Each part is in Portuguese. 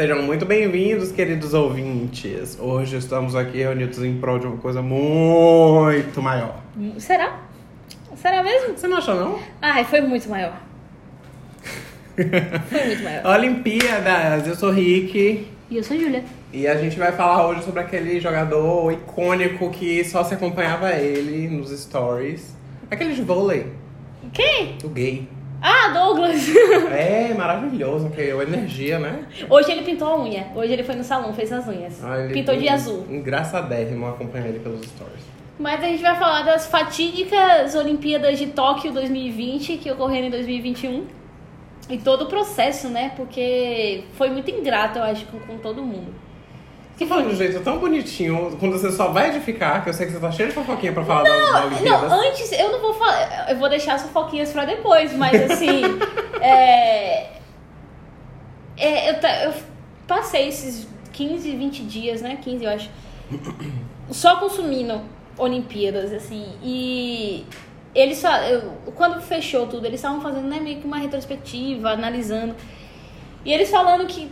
Sejam muito bem-vindos, queridos ouvintes. Hoje estamos aqui reunidos em prol de uma coisa muito maior. Será? Será mesmo? Você não achou, não? Ai, foi muito maior. Foi muito maior. Olimpíadas, eu sou Rick. E eu sou Júlia. E a gente vai falar hoje sobre aquele jogador icônico que só se acompanhava ele nos stories. Aquele de vôlei, Quem? o gay. Ah, Douglas! É maravilhoso, que é energia, né? Hoje ele pintou a unha. Hoje ele foi no salão, fez as unhas. Ah, Pintou de azul. Engraçadérrimo acompanhar ele pelos stories. Mas a gente vai falar das fatídicas Olimpíadas de Tóquio 2020 que ocorreram em 2021. E todo o processo, né? Porque foi muito ingrato, eu acho, com, com todo mundo. Você fala de um jeito tão bonitinho, quando você só vai edificar, que eu sei que você tá cheio de fofoquinha pra falar Não, Olimpíadas. antes, eu não vou falar. Eu vou deixar as fofoquinhas pra depois, mas assim. é, é, eu, eu passei esses 15, 20 dias, né? 15, eu acho. Só consumindo Olimpíadas, assim. E eles. fa- eu- Quando fechou tudo, eles estavam fazendo né, meio que uma retrospectiva, analisando. E eles falando que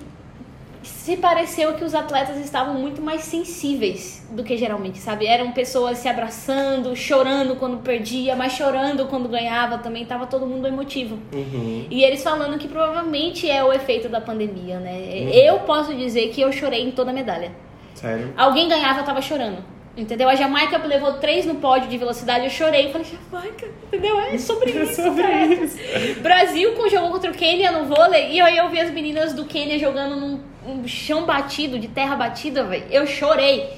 se pareceu que os atletas estavam muito mais sensíveis do que geralmente, sabe? Eram pessoas se abraçando, chorando quando perdia, mas chorando quando ganhava também, tava todo mundo emotivo. Uhum. E eles falando que provavelmente é o efeito da pandemia, né? Eu posso dizer que eu chorei em toda a medalha. Sério? Alguém ganhava, eu tava chorando. Entendeu? A Jamaica levou três no pódio de velocidade, eu chorei. Falei, Jamaica, entendeu? É sobre É isso. sobre cara. isso. Brasil com- jogou contra o Quênia no vôlei e aí eu vi as meninas do Quênia jogando num, num chão batido, de terra batida, velho. Eu chorei,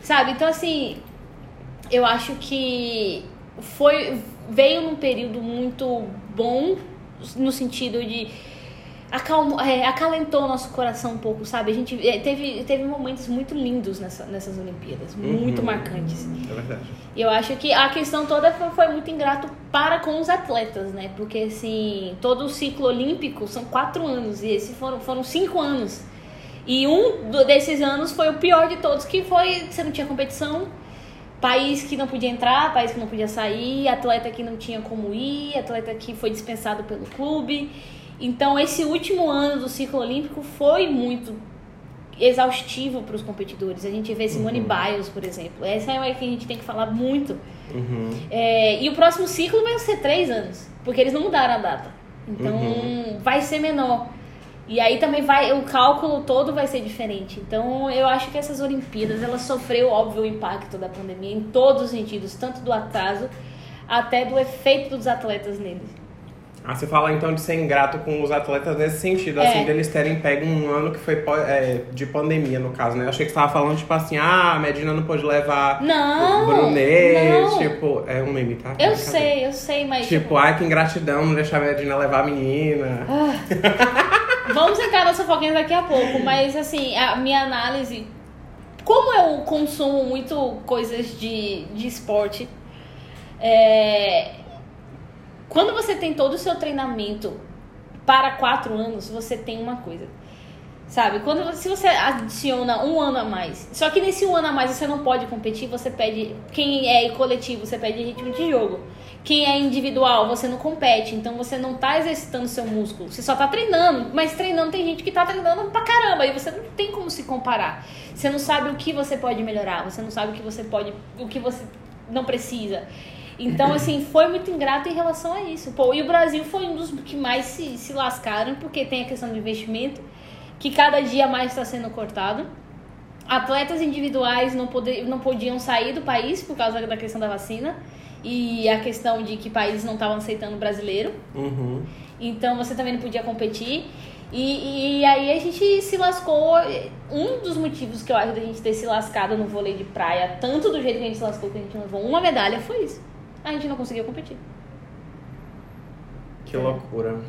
sabe? Então, assim, eu acho que foi veio num período muito bom no sentido de acalmou, é, acalentou o nosso coração um pouco, sabe? A gente é, teve, teve momentos muito lindos nessa, nessas Olimpíadas, muito Uhum. marcantes. É verdade. E eu acho que a questão toda foi, foi muito ingrato para com os atletas, né? Porque, assim, todo o ciclo olímpico são quatro anos e esses foram, foram cinco anos. E um desses anos foi o pior de todos, que foi você não tinha competição, país que não podia entrar, país que não podia sair, atleta que não tinha como ir, atleta que foi dispensado pelo clube. Então, esse último ano do ciclo olímpico foi muito exaustivo para os competidores. A gente vê Simone Uhum. Biles, por exemplo. Essa é uma que a gente tem que falar muito. Uhum. É, e o próximo ciclo vai ser três anos, porque eles não mudaram a data. Então Uhum. vai ser menor. E aí também vai, o cálculo todo vai ser diferente. Então eu acho que essas Olimpíadas, elas sofreu, óbvio, o impacto da pandemia em todos os sentidos, tanto do atraso até do efeito dos atletas neles. Ah, você fala então de ser ingrato com os atletas nesse sentido, É. assim, deles terem pego um ano que foi é, de pandemia, no caso, né? Eu achei que você tava falando, tipo assim, ah, a Medina não pôde levar Não! o Brunet, não. tipo, é um meme, tá? Eu sei, eu sei, mas. Tipo, ai, que ingratidão não deixar a Medina levar a menina. Vamos entrar nessa foquinha daqui a pouco, mas assim, a minha análise. Como eu consumo muito coisas de, de esporte, é, quando você tem todo o seu treinamento para quatro anos, você tem uma coisa. Sabe? Quando se você adiciona um ano a mais, só que nesse um ano a mais você não pode competir, você pede. Quem é coletivo, você pede ritmo de jogo. Quem é individual, você não compete, então você não tá exercitando seu músculo, você só tá treinando, mas treinando tem gente que tá treinando pra caramba, e você não tem como se comparar. Você não sabe o que você pode melhorar, você não sabe o que você pode, o que você não precisa. Então, assim, foi muito ingrato em relação a isso. Pô, e o Brasil foi um dos que mais se, se lascaram, porque tem a questão do investimento, que cada dia mais está sendo cortado. Atletas individuais não, poder, não podiam sair do país por causa da questão da vacina e a questão de que países não estavam aceitando brasileiro. Uhum. Então você também não podia competir. E, e aí a gente se lascou. Um dos motivos que eu acho da gente ter se lascado no vôlei de praia, tanto do jeito que a gente se lascou que a gente levou uma medalha, foi isso. A gente não conseguiu competir. Que loucura.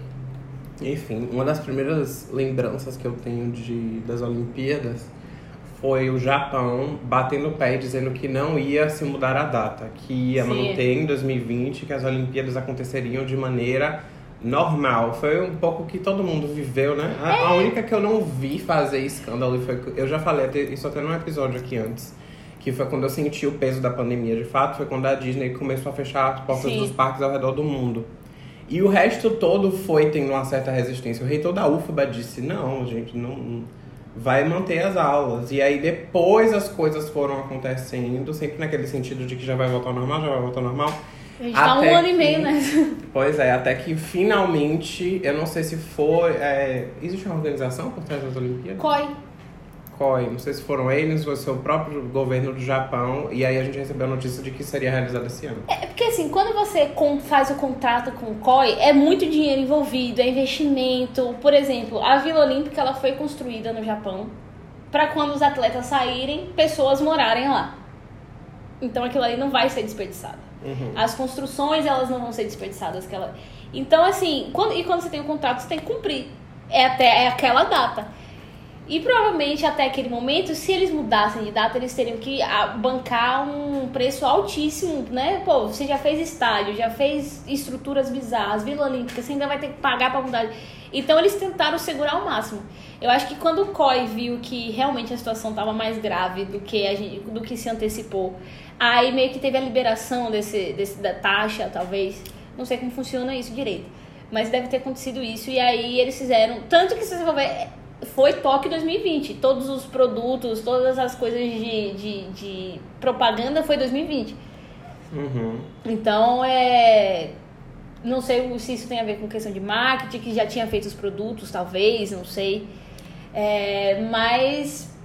Enfim, uma das primeiras lembranças que eu tenho de, das Olimpíadas foi o Japão batendo o pé e dizendo que não ia se mudar a data, que ia Sim. manter em 2020, que as Olimpíadas aconteceriam de maneira normal. Foi um pouco que todo mundo viveu, né? A, a única que eu não vi fazer escândalo foi. Eu já falei isso até num episódio aqui antes. Que foi quando eu senti o peso da pandemia de fato, foi quando a Disney começou a fechar as portas Sim. dos parques ao redor do mundo. E o resto todo foi tendo uma certa resistência. O reitor da UFBA disse, não, gente, não, vai manter as aulas. E aí depois as coisas foram acontecendo, sempre naquele sentido de que já vai voltar ao normal, já vai voltar ao normal. A gente tá um ano e meio, né? Pois é, até que finalmente, eu não sei se foi. É, existe uma organização por trás das Olimpíadas? COI. COI, não sei se foram eles ou se o próprio governo do Japão, e aí a gente recebeu a notícia de que seria realizado esse ano. É porque assim, quando você faz o contrato com o COI, é muito dinheiro envolvido, é investimento. Por exemplo, a Vila Olímpica ela foi construída no Japão para quando os atletas saírem, pessoas morarem lá. Então aquilo ali não vai ser desperdiçado. Uhum. As construções elas não vão ser desperdiçadas. Aquela... Então assim, quando, e quando você tem o contrato, você tem que cumprir. É até é aquela data. E provavelmente até aquele momento, se eles mudassem de data, eles teriam que ah, bancar um preço altíssimo, né? Pô, você já fez estádio, já fez estruturas bizarras, Vila Olímpica, você ainda vai ter que pagar para mudar. Então eles tentaram segurar ao máximo. Eu acho que quando o COI viu que realmente a situação estava mais grave do que, a gente, do que se antecipou, aí meio que teve a liberação desse, desse, da taxa, talvez. Não sei como funciona isso direito. Mas deve ter acontecido isso. E aí eles fizeram. Tanto que se você for ver foi Tóquio 2020. Todos os produtos, todas as coisas de, de, de propaganda foi 2020. Uhum. Então, é. Não sei se isso tem a ver com questão de marketing, que já tinha feito os produtos, talvez, não sei. É, mas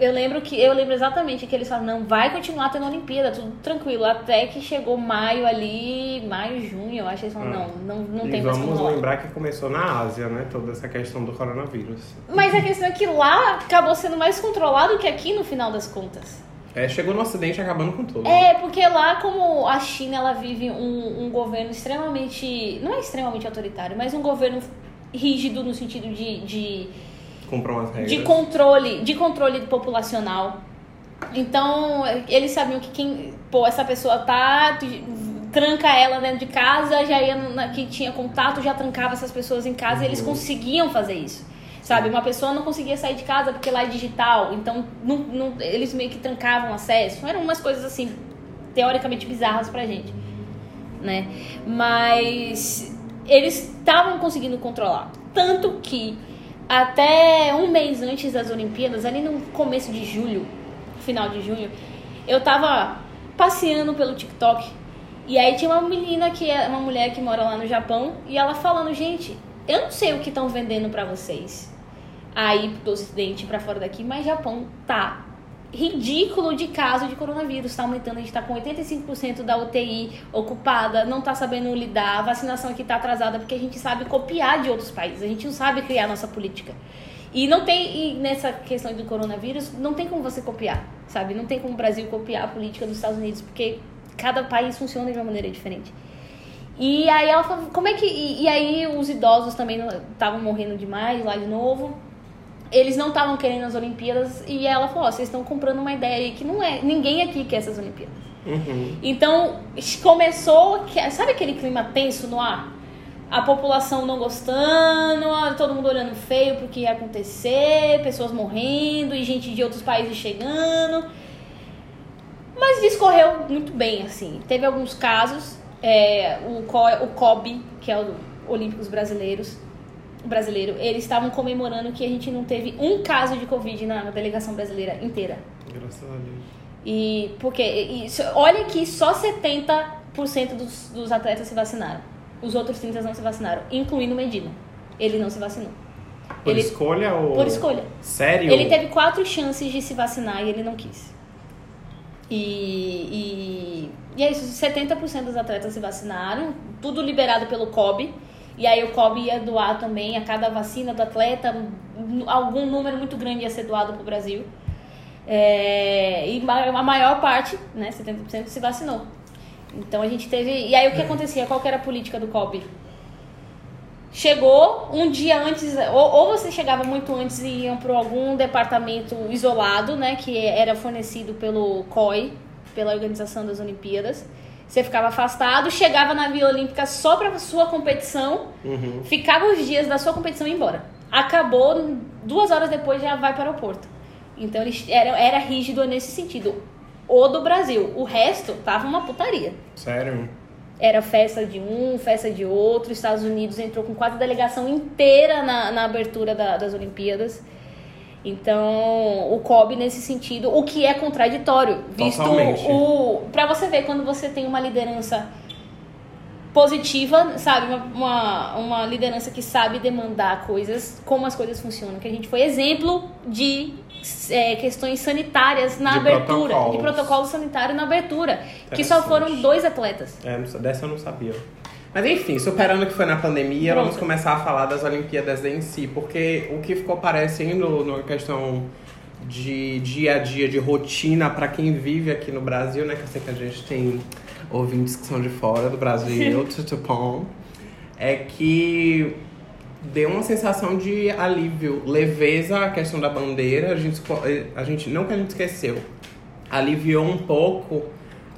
eu lembro que eu lembro exatamente que eles falaram, não, vai continuar tendo Olimpíada, tudo tranquilo. Até que chegou maio ali, maio, junho, eu acho que eles falaram, ah. não, não, não e tem mais como Vamos lembrar que começou na Ásia, né? Toda essa questão do coronavírus. Mas a questão é que lá acabou sendo mais controlado que aqui no final das contas. É, chegou no Ocidente acabando com tudo. É, porque lá, como a China ela vive um, um governo extremamente. Não é extremamente autoritário, mas um governo rígido no sentido de, de compram as regras. De controle, de controle populacional. Então, eles sabiam que quem, pô, essa pessoa tá, tranca ela dentro de casa, já ia na, que tinha contato, já trancava essas pessoas em casa, uhum. e eles uhum. conseguiam fazer isso. Sabe, uma pessoa não conseguia sair de casa porque lá é digital, então não, não, eles meio que trancavam acesso. Eram umas coisas assim, teoricamente bizarras pra gente, né? Mas eles estavam conseguindo controlar. Tanto que até um mês antes das Olimpíadas, ali no começo de julho, final de junho, eu tava passeando pelo TikTok. E aí tinha uma menina que é uma mulher que mora lá no Japão e ela falando, gente, eu não sei o que estão vendendo para vocês. Aí do ocidente para fora daqui, mas Japão tá ridículo de caso de coronavírus. Está aumentando, a gente está com 85% da UTI ocupada, não está sabendo lidar, a vacinação aqui está atrasada porque a gente sabe copiar de outros países, a gente não sabe criar nossa política. E não tem, e nessa questão do coronavírus, não tem como você copiar, sabe? Não tem como o Brasil copiar a política dos Estados Unidos, porque cada país funciona de uma maneira diferente. E aí ela falou, como é que. E, e aí os idosos também estavam morrendo demais lá de novo eles não estavam querendo as Olimpíadas e ela falou: oh, vocês estão comprando uma ideia aí que não é. Ninguém aqui quer essas Olimpíadas. Uhum. Então começou, sabe aquele clima tenso no ar? A população não gostando, todo mundo olhando feio porque ia acontecer, pessoas morrendo e gente de outros países chegando. Mas discorreu muito bem, assim. Teve alguns casos, é, o, Co o COB, que é o Olímpicos Brasileiros, brasileiro, eles estavam comemorando que a gente não teve um caso de Covid na delegação brasileira inteira. Graças a Deus. E porque, e, olha que só 70% dos, dos atletas se vacinaram. Os outros 30 não se vacinaram, incluindo Medina. Ele não se vacinou. Por ele, escolha ou. Por escolha. Sério? Ele teve quatro chances de se vacinar e ele não quis. E, e, e é isso, 70% dos atletas se vacinaram, tudo liberado pelo COB. E aí o COB ia doar também a cada vacina do atleta, algum número muito grande ia ser doado para o Brasil. É, e a maior parte, né, 70% se vacinou. Então a gente teve. E aí o que acontecia? Qual que era a política do COB? Chegou um dia antes, ou, ou você chegava muito antes e iam para algum departamento isolado, né, que era fornecido pelo COI, pela Organização das Olimpíadas você ficava afastado, chegava na Vila Olímpica só para sua competição, uhum. ficava os dias da sua competição e ia embora. Acabou, duas horas depois já vai para o aeroporto. Então ele era, era rígido nesse sentido. O do Brasil. O resto tava uma putaria. Sério? Era festa de um, festa de outro. Estados Unidos entrou com quase a delegação inteira na, na abertura da, das Olimpíadas. Então, o COB nesse sentido, o que é contraditório, visto Totalmente. o para você ver quando você tem uma liderança positiva, sabe, uma, uma, liderança que sabe demandar coisas, como as coisas funcionam, que a gente foi exemplo de é, questões sanitárias na De abertura, protocolos. de protocolo sanitário na abertura, que só foram dois atletas. É, dessa eu não sabia. Mas enfim, superando o que foi na pandemia, Pronto. vamos começar a falar das Olimpíadas em si, porque o que ficou parecendo numa questão de dia a dia, de rotina para quem vive aqui no Brasil, né? Que eu sei que a gente tem ouvintes que são de fora do Brasil, tutupom, é que deu uma sensação de alívio, leveza a questão da bandeira. A gente, a gente não que a gente esqueceu, aliviou um pouco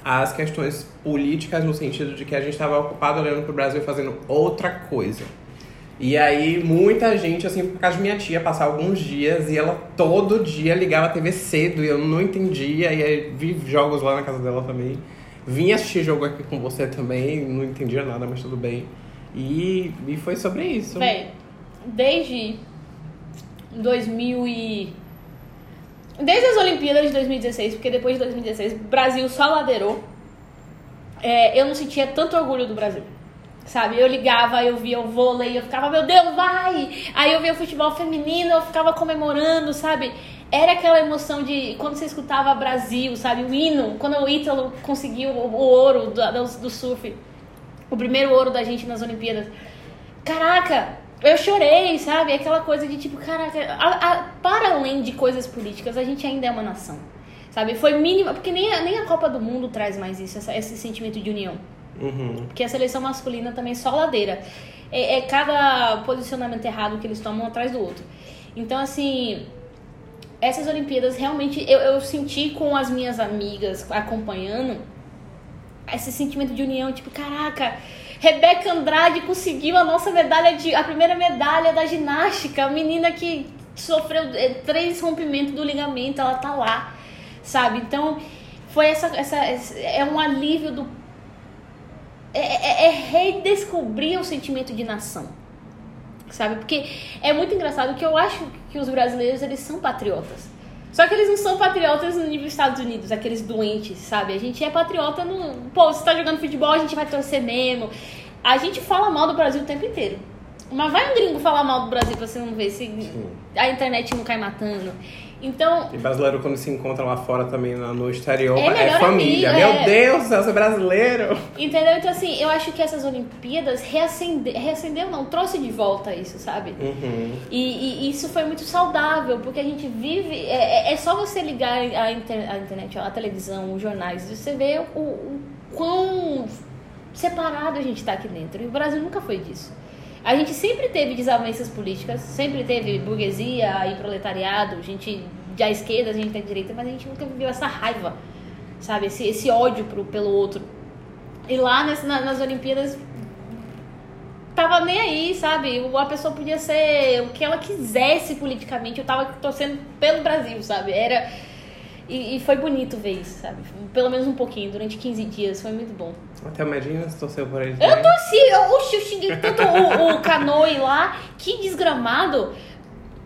as questões políticas no sentido de que a gente estava ocupado olhando para o Brasil e fazendo outra coisa. E aí, muita gente, assim, por causa de minha tia, passar alguns dias e ela todo dia ligava a TV cedo e eu não entendia. E aí, vi jogos lá na casa dela também. Vim assistir jogo aqui com você também, não entendia nada, mas tudo bem. E, e foi sobre isso. Véi, desde 2000 e... Desde as Olimpíadas de 2016, porque depois de 2016 o Brasil só ladeirou, é, eu não sentia tanto orgulho do Brasil. Sabe, eu ligava, eu via o vôlei, eu ficava, meu Deus, vai! Aí eu via o futebol feminino, eu ficava comemorando, sabe? Era aquela emoção de quando você escutava Brasil, sabe? O hino, quando o Ítalo conseguiu o, o ouro do, do, do surf, o primeiro ouro da gente nas Olimpíadas. Caraca, eu chorei, sabe? Aquela coisa de tipo, caraca, a- a- para além de coisas políticas, a gente ainda é uma nação. Sabe? Foi mínima, porque nem a, nem a Copa do Mundo traz mais isso, essa- esse sentimento de união. Uhum. Porque a seleção masculina também é só ladeira. É, é cada posicionamento errado que eles tomam atrás do outro. Então, assim, essas Olimpíadas realmente eu, eu senti com as minhas amigas acompanhando esse sentimento de união, tipo, caraca, Rebeca Andrade conseguiu a nossa medalha de. a primeira medalha da ginástica, a menina que sofreu eh, três rompimentos do ligamento, ela tá lá, sabe? Então, foi essa. essa é um alívio do. É, é- é redescobrir o sentimento de nação. Sabe? Porque é muito engraçado que eu acho que os brasileiros eles são patriotas. Só que eles não são patriotas no nível Estados Unidos, aqueles doentes, sabe? A gente é patriota no. Pô, você tá jogando futebol, a gente vai torcer mesmo. A gente fala mal do Brasil o tempo inteiro. Mas vai um gringo falar mal do Brasil pra você não ver se a internet não cai matando. Então, E brasileiro, quando se encontra lá fora também no exterior, É é, família. amigo, Meu é. Deus você é brasileiro! entendeu? Então, assim, eu acho que essas Olimpíadas reacende... reacendeu, não, trouxe de volta isso, sabe? Uhum. E, e isso foi muito saudável, porque a gente vive. É, é- é só você ligar a, inter- a internet, a televisão, os jornais, você vê o, o quão separado a gente está aqui dentro. E o Brasil nunca foi disso. A gente sempre teve desavenças políticas, sempre teve burguesia e proletariado, gente da esquerda, a gente da direita, mas a gente nunca viveu essa raiva, sabe? Esse, esse ódio pro, pelo outro. E lá nas, na- nas Olimpíadas tava nem aí, sabe? A pessoa podia ser o que ela quisesse politicamente. Eu tava torcendo pelo Brasil, sabe? Era. E, e foi bonito ver isso, sabe? Pelo menos um pouquinho, durante 15 dias, foi muito bom. Até o Medina se torceu por ele. Eu torci, eu, oxi, eu xinguei tanto o, o Canoe lá, que desgramado.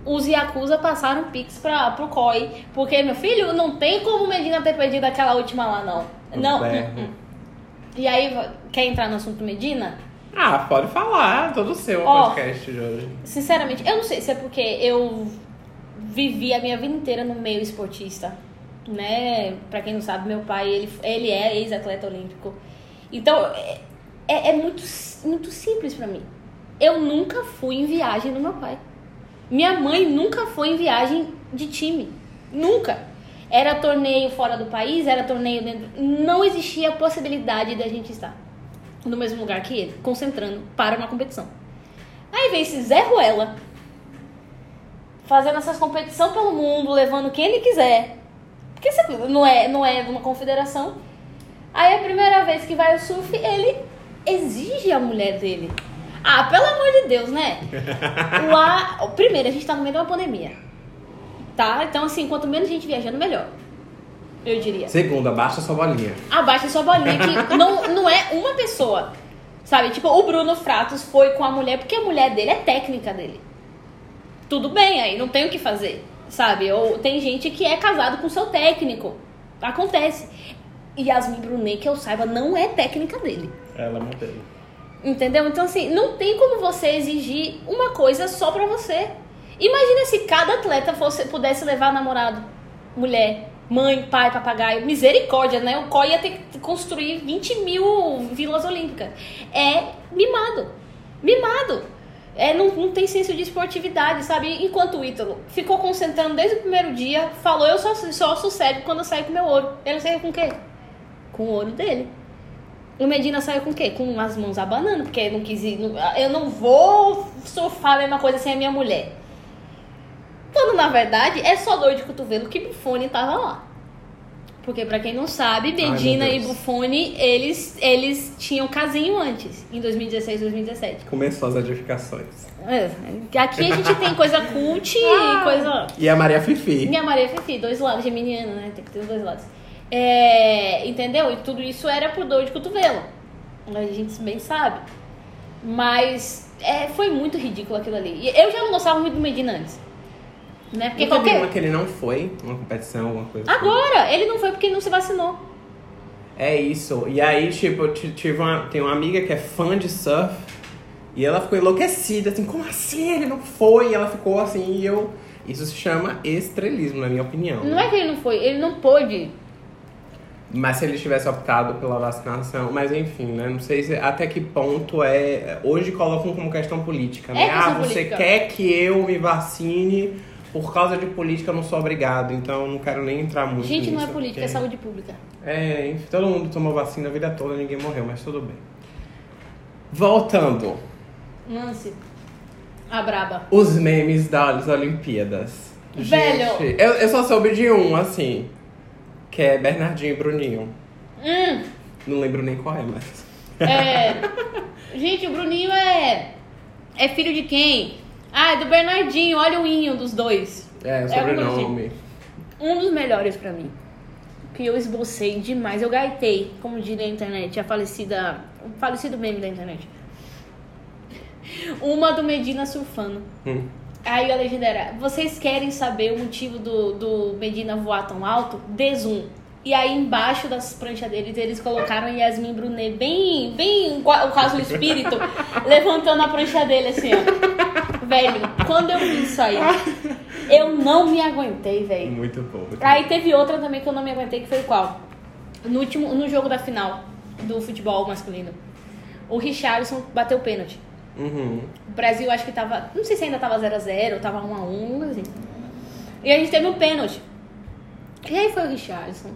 Os Yakuza passaram pix pra, pro COI. Porque, meu filho, não tem como o Medina ter perdido aquela última lá, não. Não. Hum, hum. E aí, quer entrar no assunto Medina? Ah, pode falar, todo seu Ó. podcast de hoje. Sinceramente, eu não sei se é porque eu vivi a minha vida inteira no meio esportista, né? Pra quem não sabe, meu pai, ele, ele é ex-atleta olímpico. Então, é, é, é muito, muito simples pra mim. Eu nunca fui em viagem do meu pai. Minha mãe nunca foi em viagem de time. Nunca. Era torneio fora do país, era torneio dentro. Não existia a possibilidade da gente estar no mesmo lugar que ele, concentrando para uma competição. Aí vem esse Zé Ruela fazendo essas competições pelo mundo, levando quem ele quiser. Porque você não é, não é uma confederação. Aí a primeira vez que vai o surf, ele exige a mulher dele. Ah, pelo amor de Deus, né? Lá, primeiro, a gente tá no meio de uma pandemia. Tá? Então, assim, quanto menos gente viajando, melhor. Eu diria. Segunda, baixa sua bolinha. Abaixa sua bolinha, que não, não é uma pessoa. Sabe? Tipo, o Bruno Fratos foi com a mulher, porque a mulher dele é técnica dele. Tudo bem, aí não tem o que fazer. Sabe? Ou tem gente que é casado com seu técnico. Acontece. E Yasmin Brunet, que eu saiba, não é técnica dele. Ela é modelo. Entendeu? Então, assim, não tem como você exigir uma coisa só pra você. Imagina se cada atleta fosse, pudesse levar namorado, mulher, mãe, pai, papagaio. Misericórdia, né? O COI ia ter que construir 20 mil vilas olímpicas. É mimado. Mimado. É, não, não tem senso de esportividade, sabe? Enquanto o Ítalo ficou concentrando desde o primeiro dia, falou: Eu só, só sossego quando eu saio com meu ouro. Ele saiu com o quê? Com o ouro dele. O Medina saiu com o quê? Com as mãos abanando, porque não quis ir. não- eu não vou surfar a mesma coisa sem a minha mulher. Quando na verdade é só dor de cotovelo que Buffoni tava lá. Porque pra quem não sabe, Medina e Deus. Buffoni, eles, eles tinham casinho antes, em 2016, 2017. Começou as edificações. É, aqui a gente tem coisa cult e coisa. E a Maria Fifi. Minha Maria Fifi, dois lados, geminiana, né? Tem que ter os dois lados. É, entendeu? E tudo isso era por dor de cotovelo. A gente bem sabe. Mas é, foi muito ridículo aquilo ali. E eu já não gostava muito do Medina antes. Né? Porque Não qualquer. uma que ele não foi, uma competição, alguma coisa assim? Agora, ele não foi porque ele não se vacinou. É isso. E aí, tipo, eu ti- tive uma, tem uma amiga que é fã de surf e ela ficou enlouquecida, assim, como assim ele não foi? E ela ficou assim, e eu. Isso se chama estrelismo, na minha opinião. Não é que ele não foi, ele não pôde. Mas se ele tivesse optado pela vacinação, mas enfim, né? Não sei se, até que ponto é. Hoje colocam como questão política, né? É questão ah, você política. quer que eu me vacine por causa de política, eu não sou obrigado, então eu não quero nem entrar muito Gente, não é nisso, política, é porque- saúde pública. É, enfim, todo mundo tomou vacina a vida toda, ninguém morreu, mas tudo bem. Voltando, Lance. A braba. os memes das Olimpíadas. Velho. Gente, eu, eu só soube de um, assim, que é Bernardinho e Bruninho. Hum, Não lembro nem qual é, mas. é. Gente, o Bruninho é. É filho de quem? Ah, é do Bernardinho, olha o inho dos dois. É, o É sobrenome. Um dos melhores pra mim. Que eu esbocei demais. Eu gaitei, como diria a internet, a falecida. O falecido meme da internet. Uma do Medina surfando. Hum. Aí a legenda era: Vocês querem saber o motivo do, do Medina voar tão alto? Zoom. E aí embaixo das pranchas deles, eles colocaram Yasmin Brunet bem, bem o caso do espírito, levantando a prancha dele assim, ó. Velho, quando eu vi isso aí, eu não me aguentei, velho. Muito bom. muito Aí teve outra também que eu não me aguentei, que foi qual? No último, no jogo da final do futebol masculino. O Richarlison bateu o pênalti. Uhum. O Brasil acho que tava. Não sei se ainda tava 0x0, tava 1x1, assim. E a gente teve um pênalti. E aí foi o Richardson.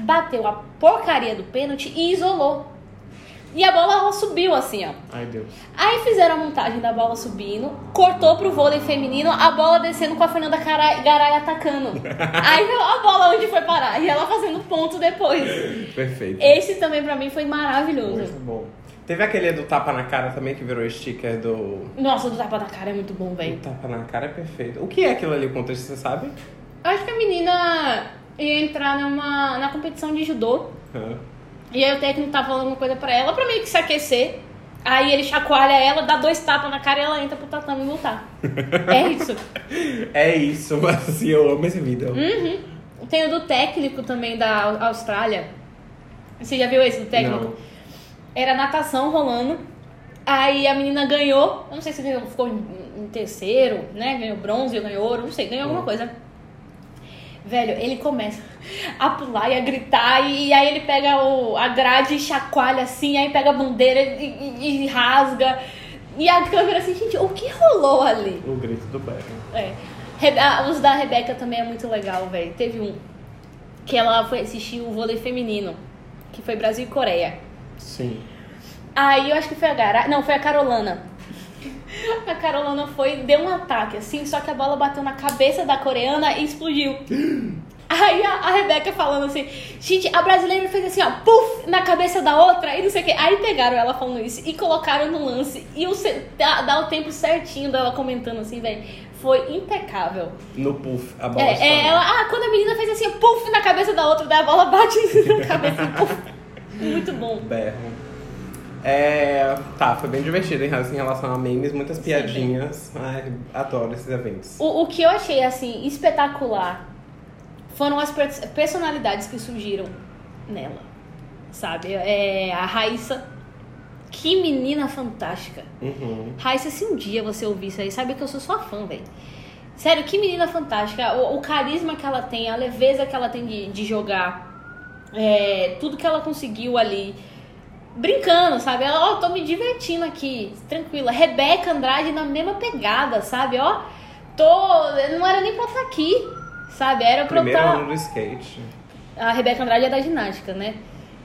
Bateu a porcaria do pênalti e isolou. E a bola subiu assim, ó. Ai, Deus. Aí fizeram a montagem da bola subindo, cortou pro vôlei feminino, a bola descendo com a Fernanda Garay atacando. Aí a bola onde foi parar? E ela fazendo ponto depois. Perfeito. Esse também pra mim foi maravilhoso. Muito bom. Teve aquele do tapa na cara também que virou sticker do. Nossa, o do tapa na cara é muito bom, O velho. tapa na cara é perfeito. O que é aquilo ali, o contexto, você sabe? Acho que a menina ia entrar numa, na competição de judô. Hã? E aí o técnico tá falando uma coisa pra ela, pra meio que se aquecer. Aí ele chacoalha ela, dá dois tapas na cara e ela entra pro tatame lutar. é isso. É isso, mas assim, eu amo esse vídeo. Uhum. Tem o do técnico também da Austrália. Você já viu esse do técnico? Não. Era natação rolando. Aí a menina ganhou. Eu não sei se ganhou, ficou em, terceiro, né? Ganhou bronze ou ganhou ouro, não sei, ganhou alguma coisa. Velho, ele começa a pular e a gritar, e, aí ele pega o, a grade e chacoalha assim, aí pega a bandeira e, e- e rasga. E a câmera assim, gente, o que rolou ali? O grito do Berro. É. Rebe- ah, Os da Rebeca também é muito legal, velho. Teve um que ela foi assistir o vôlei feminino, que foi Brasil e Coreia. Sim. Aí eu acho que foi a Gara... Não, foi a Carolana. A Carolana foi, deu um ataque, assim, só que a bola bateu na cabeça da coreana e explodiu. Aí a, a Rebeca falando assim, gente, a brasileira fez assim, ó, puf, na cabeça da outra e não sei o que. Aí pegaram ela falando isso e colocaram no lance. E o, dá, dá o tempo certinho dela comentando assim, velho. Foi impecável. No puff, a bola É, é, ela, ah, quando a menina fez assim, puf, na cabeça da outra, daí a bola bate na cabeça, puf. Muito bom. Berro. É, tá, foi bem divertido em relação- a memes, muitas piadinhas. Ai, adoro esses eventos. O, o que eu achei, assim, espetacular foram as pers- personalidades que surgiram nela, sabe? É, a Raíssa, que menina fantástica. Uhum. Raíssa, se um dia você ouvir isso aí, sabe que eu sou sua fã, velho. Sério, que menina fantástica. O, o carisma que ela tem, a leveza que ela tem de, de jogar, é, tudo que ela conseguiu ali. Brincando, sabe? Ela, ó, tô me divertindo aqui, tranquila. Rebeca Andrade na mesma pegada, sabe? Ó, tô. Não era nem pra estar aqui, sabe? Era pra Primeiro estar. ano do skate. A Rebeca Andrade é da ginástica, né?